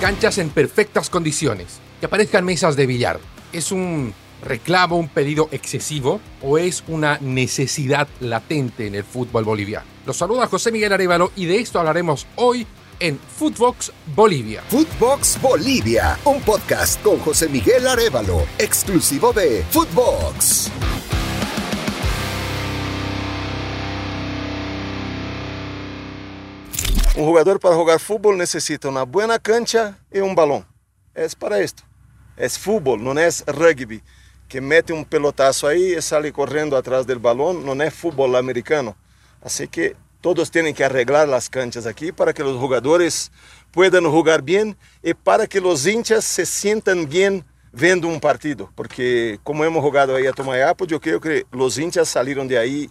Canchas en perfectas condiciones. Que aparezcan mesas de billar. ¿Es un reclamo, un pedido excesivo o es una necesidad latente en el fútbol boliviano? Los saluda José Miguel Arevalo y de esto hablaremos hoy en Footbox Bolivia. Footbox Bolivia, un podcast con José Miguel Arevalo, exclusivo de Footbox. Um jogador para jogar futebol necessita uma boa cancha e um balão. É para isto. É futebol, não é rugby, que mete um pelotaço aí e sai correndo atrás do balão, não é futebol americano. Assim que todos têm que arreglar as canchas aqui para que os jogadores puedan jogar bem e para que os hinchas se sintam bem vendo um partido. Porque como hemos jogado aí a Tomayapo, eu creio que os hinchas saíram de aí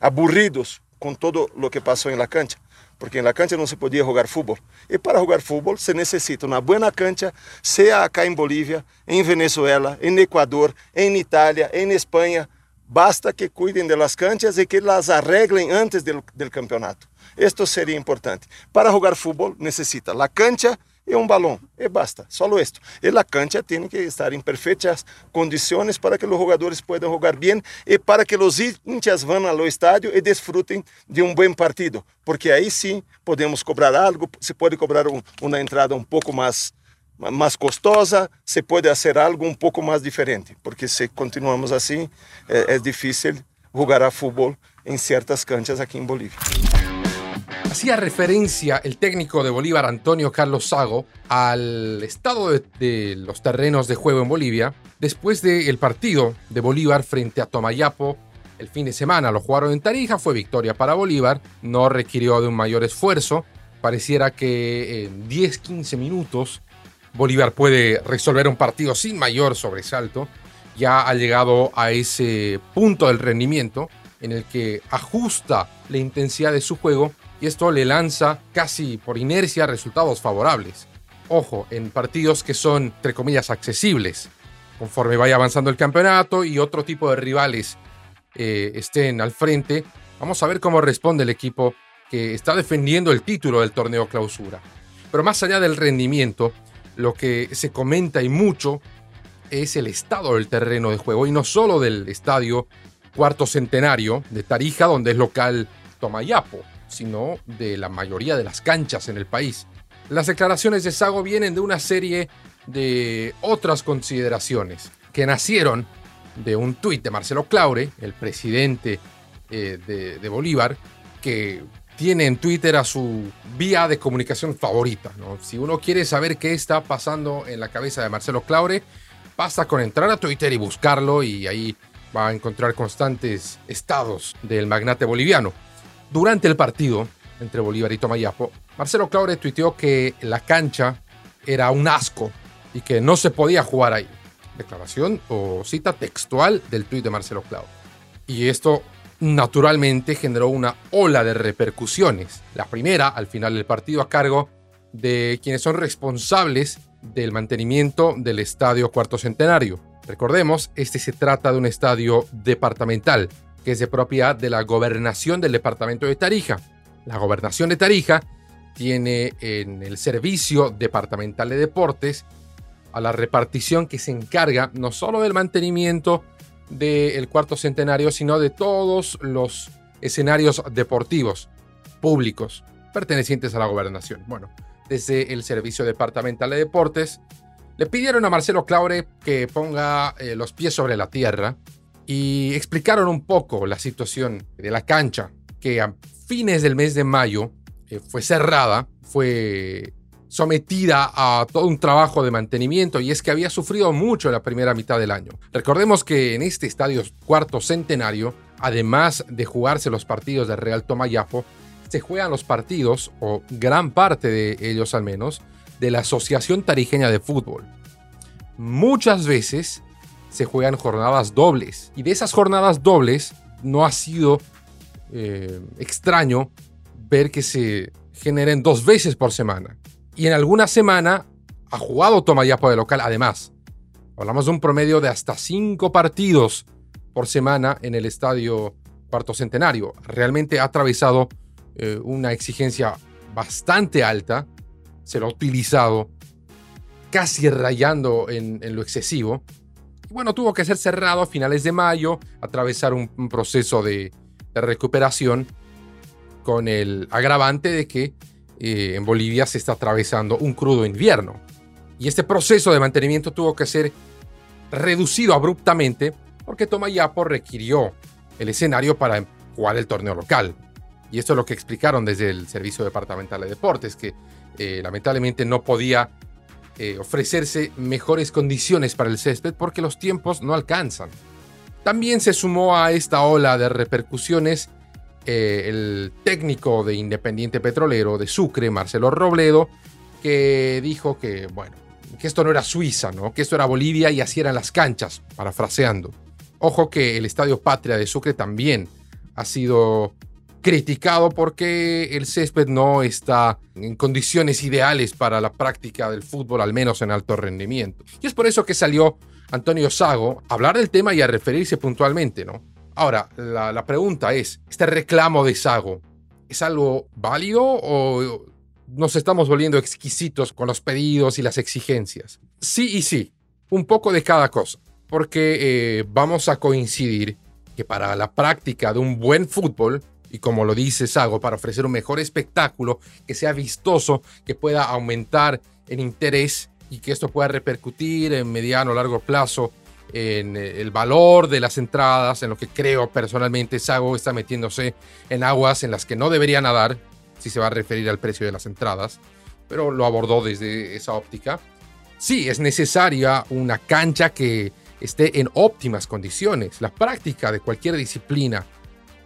aburridos com todo o que passou na cancha porque na cancha não se podia jogar futebol. E para jogar futebol se necessita uma boa cancha, seja acá em Bolívia, em Venezuela, em Equador, em Itália, em Espanha. Basta que cuidem das canchas e que las arreglem antes do, campeonato. Isto seria importante. Para jogar futebol necessita a cancha e um balão. E basta, só isto. E a cancha tem que estar em perfeitas condições para que os jogadores possam jogar bem e para que os hinchas vão ao estádio e desfrutem de um bom partido. Porque aí sim podemos cobrar algo, se pode cobrar um, uma entrada um pouco mais mais custosa, se pode fazer algo um pouco mais diferente, porque se continuamos assim, é, é difícil jogar a futebol em certas canchas aqui em Bolívia. Hacía referencia el técnico de Bolívar, Antonio Carlos Sago, al estado de, los terrenos de juego en Bolivia después del partido de Bolívar frente a Tomayapo el fin de semana. Lo jugaron en Tarija, fue victoria para Bolívar, no requirió de un mayor esfuerzo. Pareciera que en 10-15 minutos Bolívar puede resolver un partido sin mayor sobresalto. Ya ha llegado a ese punto del rendimiento en el que ajusta la intensidad de su juego y esto le lanza casi por inercia resultados favorables. Ojo, en partidos que son, entre comillas, accesibles, conforme vaya avanzando el campeonato y otro tipo de rivales eh, estén al frente, vamos a ver cómo responde el equipo que está defendiendo el título del torneo clausura. Pero más allá del rendimiento, lo que se comenta y mucho es el estado del terreno de juego y no solo del estadio cuarto centenario de Tarija, donde es local Tomayapo, sino de la mayoría de las canchas en el país. Las declaraciones de Sago vienen de una serie de otras consideraciones que nacieron de un tuit de Marcelo Claure, el presidente eh, de, Bolívar, que tiene en Twitter a su vía de comunicación favorita. Si uno quiere saber qué está pasando en la cabeza de Marcelo Claure, basta con entrar a Twitter y buscarlo y ahí va a encontrar constantes estados del magnate boliviano. Durante el partido entre Bolívar y Tomayapo, Marcelo Claure tuiteó que la cancha era un asco y que no se podía jugar ahí. Declaración o cita textual del tuit de Marcelo Claure. Y esto naturalmente generó una ola de repercusiones. La primera, al final del partido, a cargo de quienes son responsables del mantenimiento del estadio cuarto centenario. Recordemos, este se trata de un estadio departamental que es de propiedad de la gobernación del departamento de Tarija. La gobernación de Tarija tiene en el servicio departamental de deportes a la repartición que se encarga no solo del mantenimiento del cuarto centenario, sino de todos los escenarios deportivos públicos pertenecientes a la gobernación. Bueno, desde el servicio departamental de deportes le pidieron a Marcelo Claure que ponga eh, los pies sobre la tierra y explicaron un poco la situación de la cancha, que a fines del mes de mayo eh, fue cerrada, fue sometida a todo un trabajo de mantenimiento y es que había sufrido mucho la primera mitad del año. Recordemos que en este estadio cuarto centenario, además de jugarse los partidos de Real Tomayapo, se juegan los partidos, o gran parte de ellos al menos, de la Asociación Tarijeña de Fútbol. Muchas veces se juegan jornadas dobles. Y de esas jornadas dobles no ha sido eh, extraño ver que se generen dos veces por semana. Y en alguna semana ha jugado Tomayapo de local además. Hablamos de un promedio de hasta cinco partidos por semana en el estadio Cuarto Centenario. Realmente ha atravesado eh, una exigencia bastante alta. Se lo ha utilizado casi rayando en, lo excesivo. Bueno, tuvo que ser cerrado a finales de mayo, atravesar un, proceso de, recuperación con el agravante de que eh, en Bolivia se está atravesando un crudo invierno. Y este proceso de mantenimiento tuvo que ser reducido abruptamente porque Tomayapo requirió el escenario para jugar el torneo local. Y esto es lo que explicaron desde el Servicio Departamental de Deportes, que eh, lamentablemente no podía eh, ofrecerse mejores condiciones para el césped porque los tiempos no alcanzan. También se sumó a esta ola de repercusiones eh, el técnico de Independiente Petrolero de Sucre, Marcelo Robledo, que dijo que, bueno, que esto no era Suiza, ¿no? que esto era Bolivia y así eran las canchas, parafraseando. Ojo que el Estadio Patria de Sucre también ha sido criticado porque el césped no está en condiciones ideales para la práctica del fútbol, al menos en alto rendimiento. Y es por eso que salió Antonio Sago a hablar del tema y a referirse puntualmente, ¿no? Ahora, la, pregunta es, ¿este reclamo de Sago es algo válido o nos estamos volviendo exquisitos con los pedidos y las exigencias? Sí y sí, un poco de cada cosa, porque eh, vamos a coincidir que para la práctica de un buen fútbol, y como lo dice Sago, para ofrecer un mejor espectáculo, que sea vistoso, que pueda aumentar en interés y que esto pueda repercutir en mediano o largo plazo en eh, el valor de las entradas, en lo que creo personalmente Sago está metiéndose en aguas en las que no debería nadar, si se va a referir al precio de las entradas, pero lo abordó desde esa óptica. Sí, es necesaria una cancha que esté en óptimas condiciones. La práctica de cualquier disciplina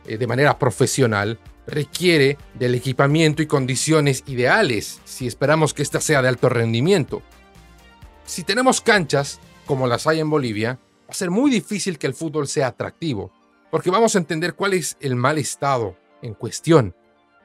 eh, de manera profesional requiere del equipamiento y condiciones ideales si esperamos que ésta sea de alto rendimiento. Si tenemos canchas como las hay en Bolivia, va a ser muy difícil que el fútbol sea atractivo, porque vamos a entender cuál es el mal estado en cuestión.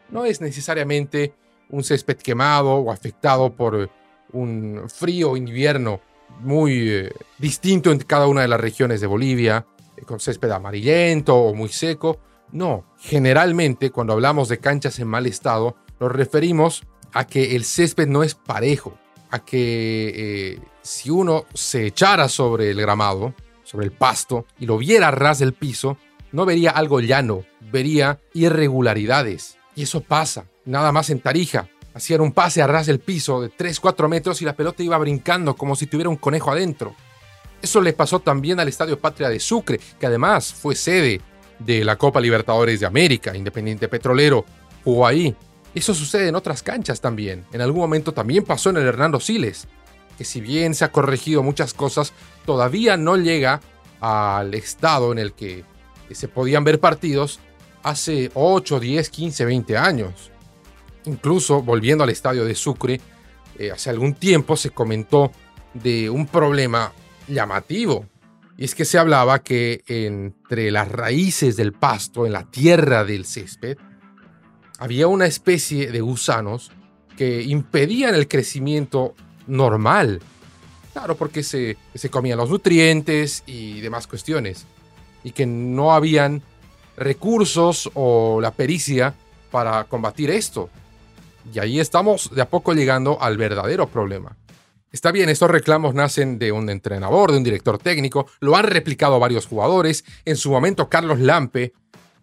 No es necesariamente un césped quemado o afectado por un frío invierno muy eh, distinto en cada una de las regiones de Bolivia, eh, con césped amarillento o muy seco. No, generalmente cuando hablamos de canchas en mal estado, nos referimos a que el césped no es parejo, a que eh, si uno se echara sobre el gramado, sobre el pasto, y lo viera a ras del piso, no vería algo llano, vería irregularidades. Y eso pasa, nada más en Tarija. Hacían un pase a ras del piso de 3-4 metros y la pelota iba brincando como si tuviera un conejo adentro. Eso le pasó también al Estadio Patria de Sucre, que además fue sede de la Copa Libertadores de América, Independiente Petrolero, jugó ahí. Eso sucede en otras canchas también. En algún momento también pasó en el Hernando Siles, que si bien se ha corregido muchas cosas, todavía no llega al estado en el que se podían ver partidos hace 8, 10, 15, 20 años. Incluso volviendo al estadio de Sucre, eh, hace algún tiempo se comentó de un problema llamativo. Y es que se hablaba que entre las raíces del pasto, en la tierra del césped, había una especie de gusanos que impedían el crecimiento normal. Claro, porque se, se comían los nutrientes y demás cuestiones. Y que no habían recursos o la pericia para combatir esto. Y ahí estamos de a poco llegando al verdadero problema. Está bien, estos reclamos nacen de un entrenador, de un director técnico, lo han replicado varios jugadores. En su momento, Carlos Lampe,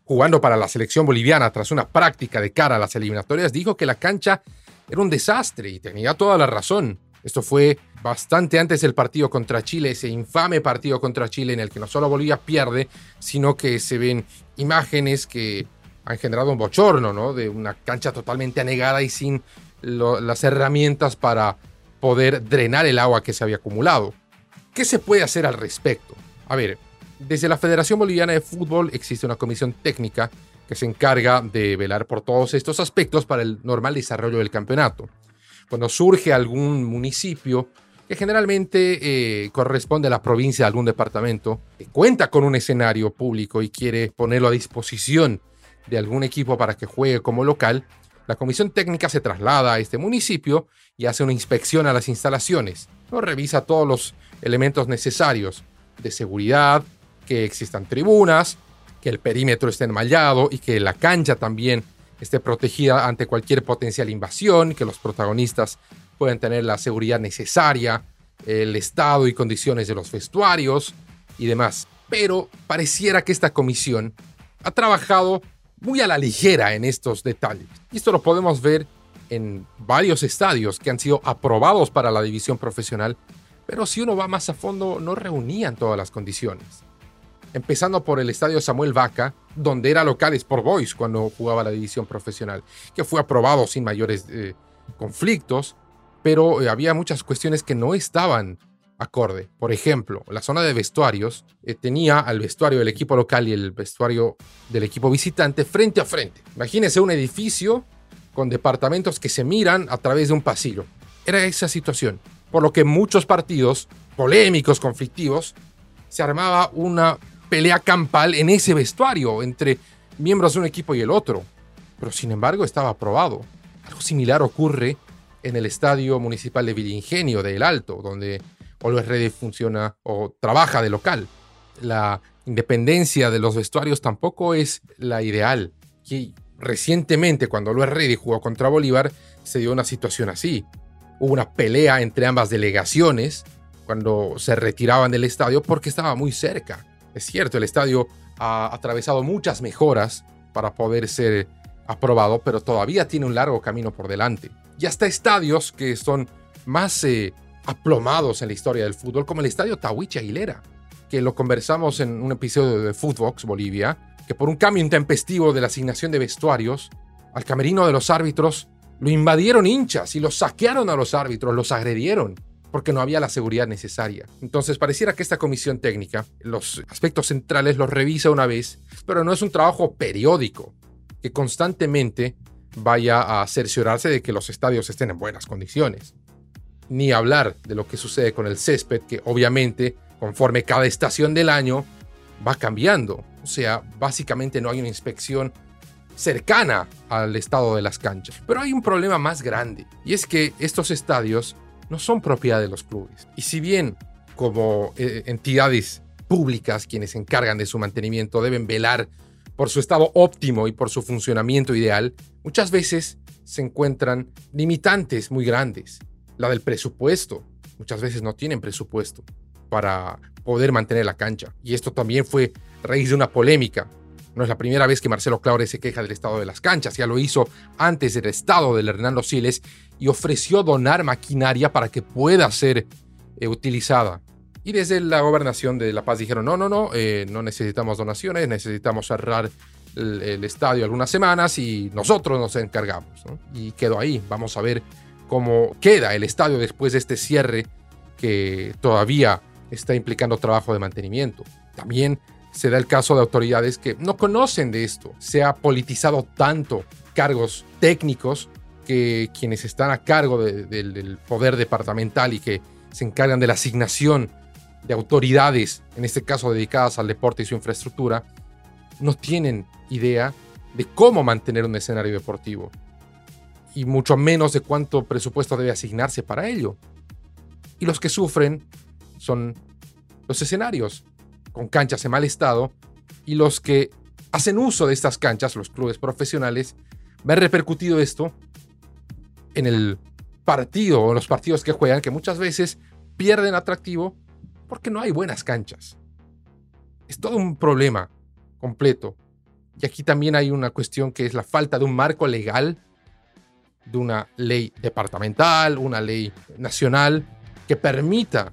jugando para la selección boliviana tras una práctica de cara a las eliminatorias, dijo que la cancha era un desastre y tenía toda la razón. Esto fue bastante antes del partido contra Chile, ese infame partido contra Chile en el que no solo Bolivia pierde, sino que se ven imágenes que han generado un bochorno, ¿no? De una cancha totalmente anegada y sin las herramientas para poder drenar el agua que se había acumulado. ¿Qué se puede hacer al respecto? A ver, desde la Federación Boliviana de Fútbol existe una comisión técnica que se encarga de velar por todos estos aspectos para el normal desarrollo del campeonato cuando surge algún municipio que generalmente eh, corresponde a la provincia de algún departamento, que cuenta con un escenario público y quiere ponerlo a disposición de algún equipo para que juegue como local, la comisión técnica se traslada a este municipio y hace una inspección a las instalaciones. ¿no? Revisa todos los elementos necesarios de seguridad, que existan tribunas, que el perímetro esté enmallado y que la cancha también esté protegida ante cualquier potencial invasión, que los protagonistas pueden tener la seguridad necesaria, el estado y condiciones de los vestuarios y demás. Pero pareciera que esta comisión ha trabajado muy a la ligera en estos detalles. Y esto lo podemos ver en varios estadios que han sido aprobados para la división profesional, pero si uno va más a fondo no reunían todas las condiciones. Empezando por el estadio Samuel Vaca, donde era local Sport Boys cuando jugaba la división profesional, que fue aprobado sin mayores eh, conflictos, pero eh, había muchas cuestiones que no estaban acorde. Por ejemplo, la zona de vestuarios eh, tenía al vestuario del equipo local y el vestuario del equipo visitante frente a frente. Imagínense un edificio con departamentos que se miran a través de un pasillo. Era esa situación. Por lo que muchos partidos polémicos, conflictivos, se armaba una pelea campal en ese vestuario entre miembros de un equipo y el otro. Pero sin embargo estaba aprobado. Algo similar ocurre en el Estadio Municipal de Villingenio de El Alto, donde Always Ready funciona o trabaja de local. La independencia de los vestuarios tampoco es la ideal. Y recientemente, cuando Always Ready jugó contra Bolívar, se dio una situación así. Hubo una pelea entre ambas delegaciones cuando se retiraban del estadio porque estaba muy cerca. Es cierto, el estadio ha atravesado muchas mejoras para poder ser aprobado, pero todavía tiene un largo camino por delante. Y hasta estadios que son más eh, aplomados en la historia del fútbol, como el estadio Tawiche Aguilera, que lo conversamos en un episodio de Footbox Bolivia, que por un cambio intempestivo de la asignación de vestuarios, al camerino de los árbitros lo invadieron hinchas y los saquearon a los árbitros, los agredieron porque no había la seguridad necesaria. Entonces pareciera que esta comisión técnica, los aspectos centrales los revisa una vez, pero no es un trabajo periódico que constantemente vaya a cerciorarse de que los estadios estén en buenas condiciones. Ni hablar de lo que sucede con el césped, que obviamente, conforme cada estación del año, va cambiando. O sea, básicamente no hay una inspección cercana al estado de las canchas. Pero hay un problema más grande, y es que estos estadios no son propiedad de los clubes. Y si bien como eh, entidades públicas quienes se encargan de su mantenimiento deben velar por su estado óptimo y por su funcionamiento ideal, muchas veces se encuentran limitantes muy grandes. La del presupuesto. Muchas veces no tienen presupuesto para poder mantener la cancha. Y esto también fue raíz de una polémica. No es la primera vez que Marcelo Claure se queja del estado de las canchas, ya lo hizo antes del estado del Hernando Siles y ofreció donar maquinaria para que pueda ser eh, utilizada. Y desde la gobernación de La Paz dijeron, no, no, no, eh, no necesitamos donaciones, necesitamos cerrar el, estadio algunas semanas y nosotros nos encargamos. Y quedó ahí, vamos a ver cómo queda el estadio después de este cierre que todavía está implicando trabajo de mantenimiento. También se da el caso de autoridades que no conocen de esto. Se ha politizado tanto cargos técnicos que quienes están a cargo del poder departamental y que se encargan de la asignación de autoridades, en este caso dedicadas al deporte y su infraestructura, no tienen idea de cómo mantener un escenario deportivo y mucho menos de cuánto presupuesto debe asignarse para ello. Y los que sufren son los escenarios, con canchas en mal estado, y los que hacen uso de estas canchas, los clubes profesionales, ver repercutido esto en el partido o los partidos que juegan, que muchas veces pierden atractivo porque no hay buenas canchas. Es todo un problema completo. Y aquí también hay una cuestión que es la falta de un marco legal, de una ley departamental, una ley nacional, que permita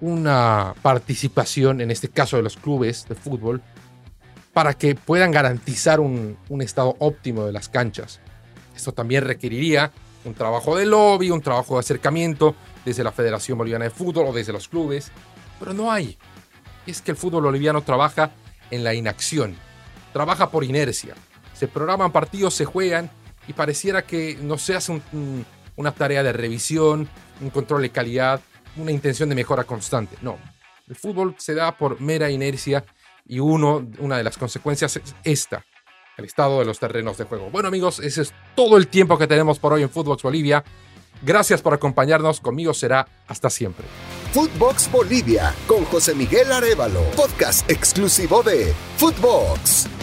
una participación, en este caso de los clubes de fútbol, para que puedan garantizar un, un estado óptimo de las canchas. Esto también requeriría un trabajo de lobby, un trabajo de acercamiento desde la Federación Boliviana de Fútbol o desde los clubes, pero no hay. es que el fútbol boliviano trabaja en la inacción, trabaja por inercia. Se programan partidos, se juegan y pareciera que no se hace una tarea de revisión, un control de calidad, una intención de mejora constante. No, el fútbol se da por mera inercia y uno, una de las consecuencias es esta, el estado de los terrenos de juego. Bueno amigos, ese es todo el tiempo que tenemos por hoy en Footbox Bolivia. Gracias por acompañarnos, conmigo será hasta siempre. Footbox Bolivia con José Miguel Arevalo, podcast exclusivo de Footbox.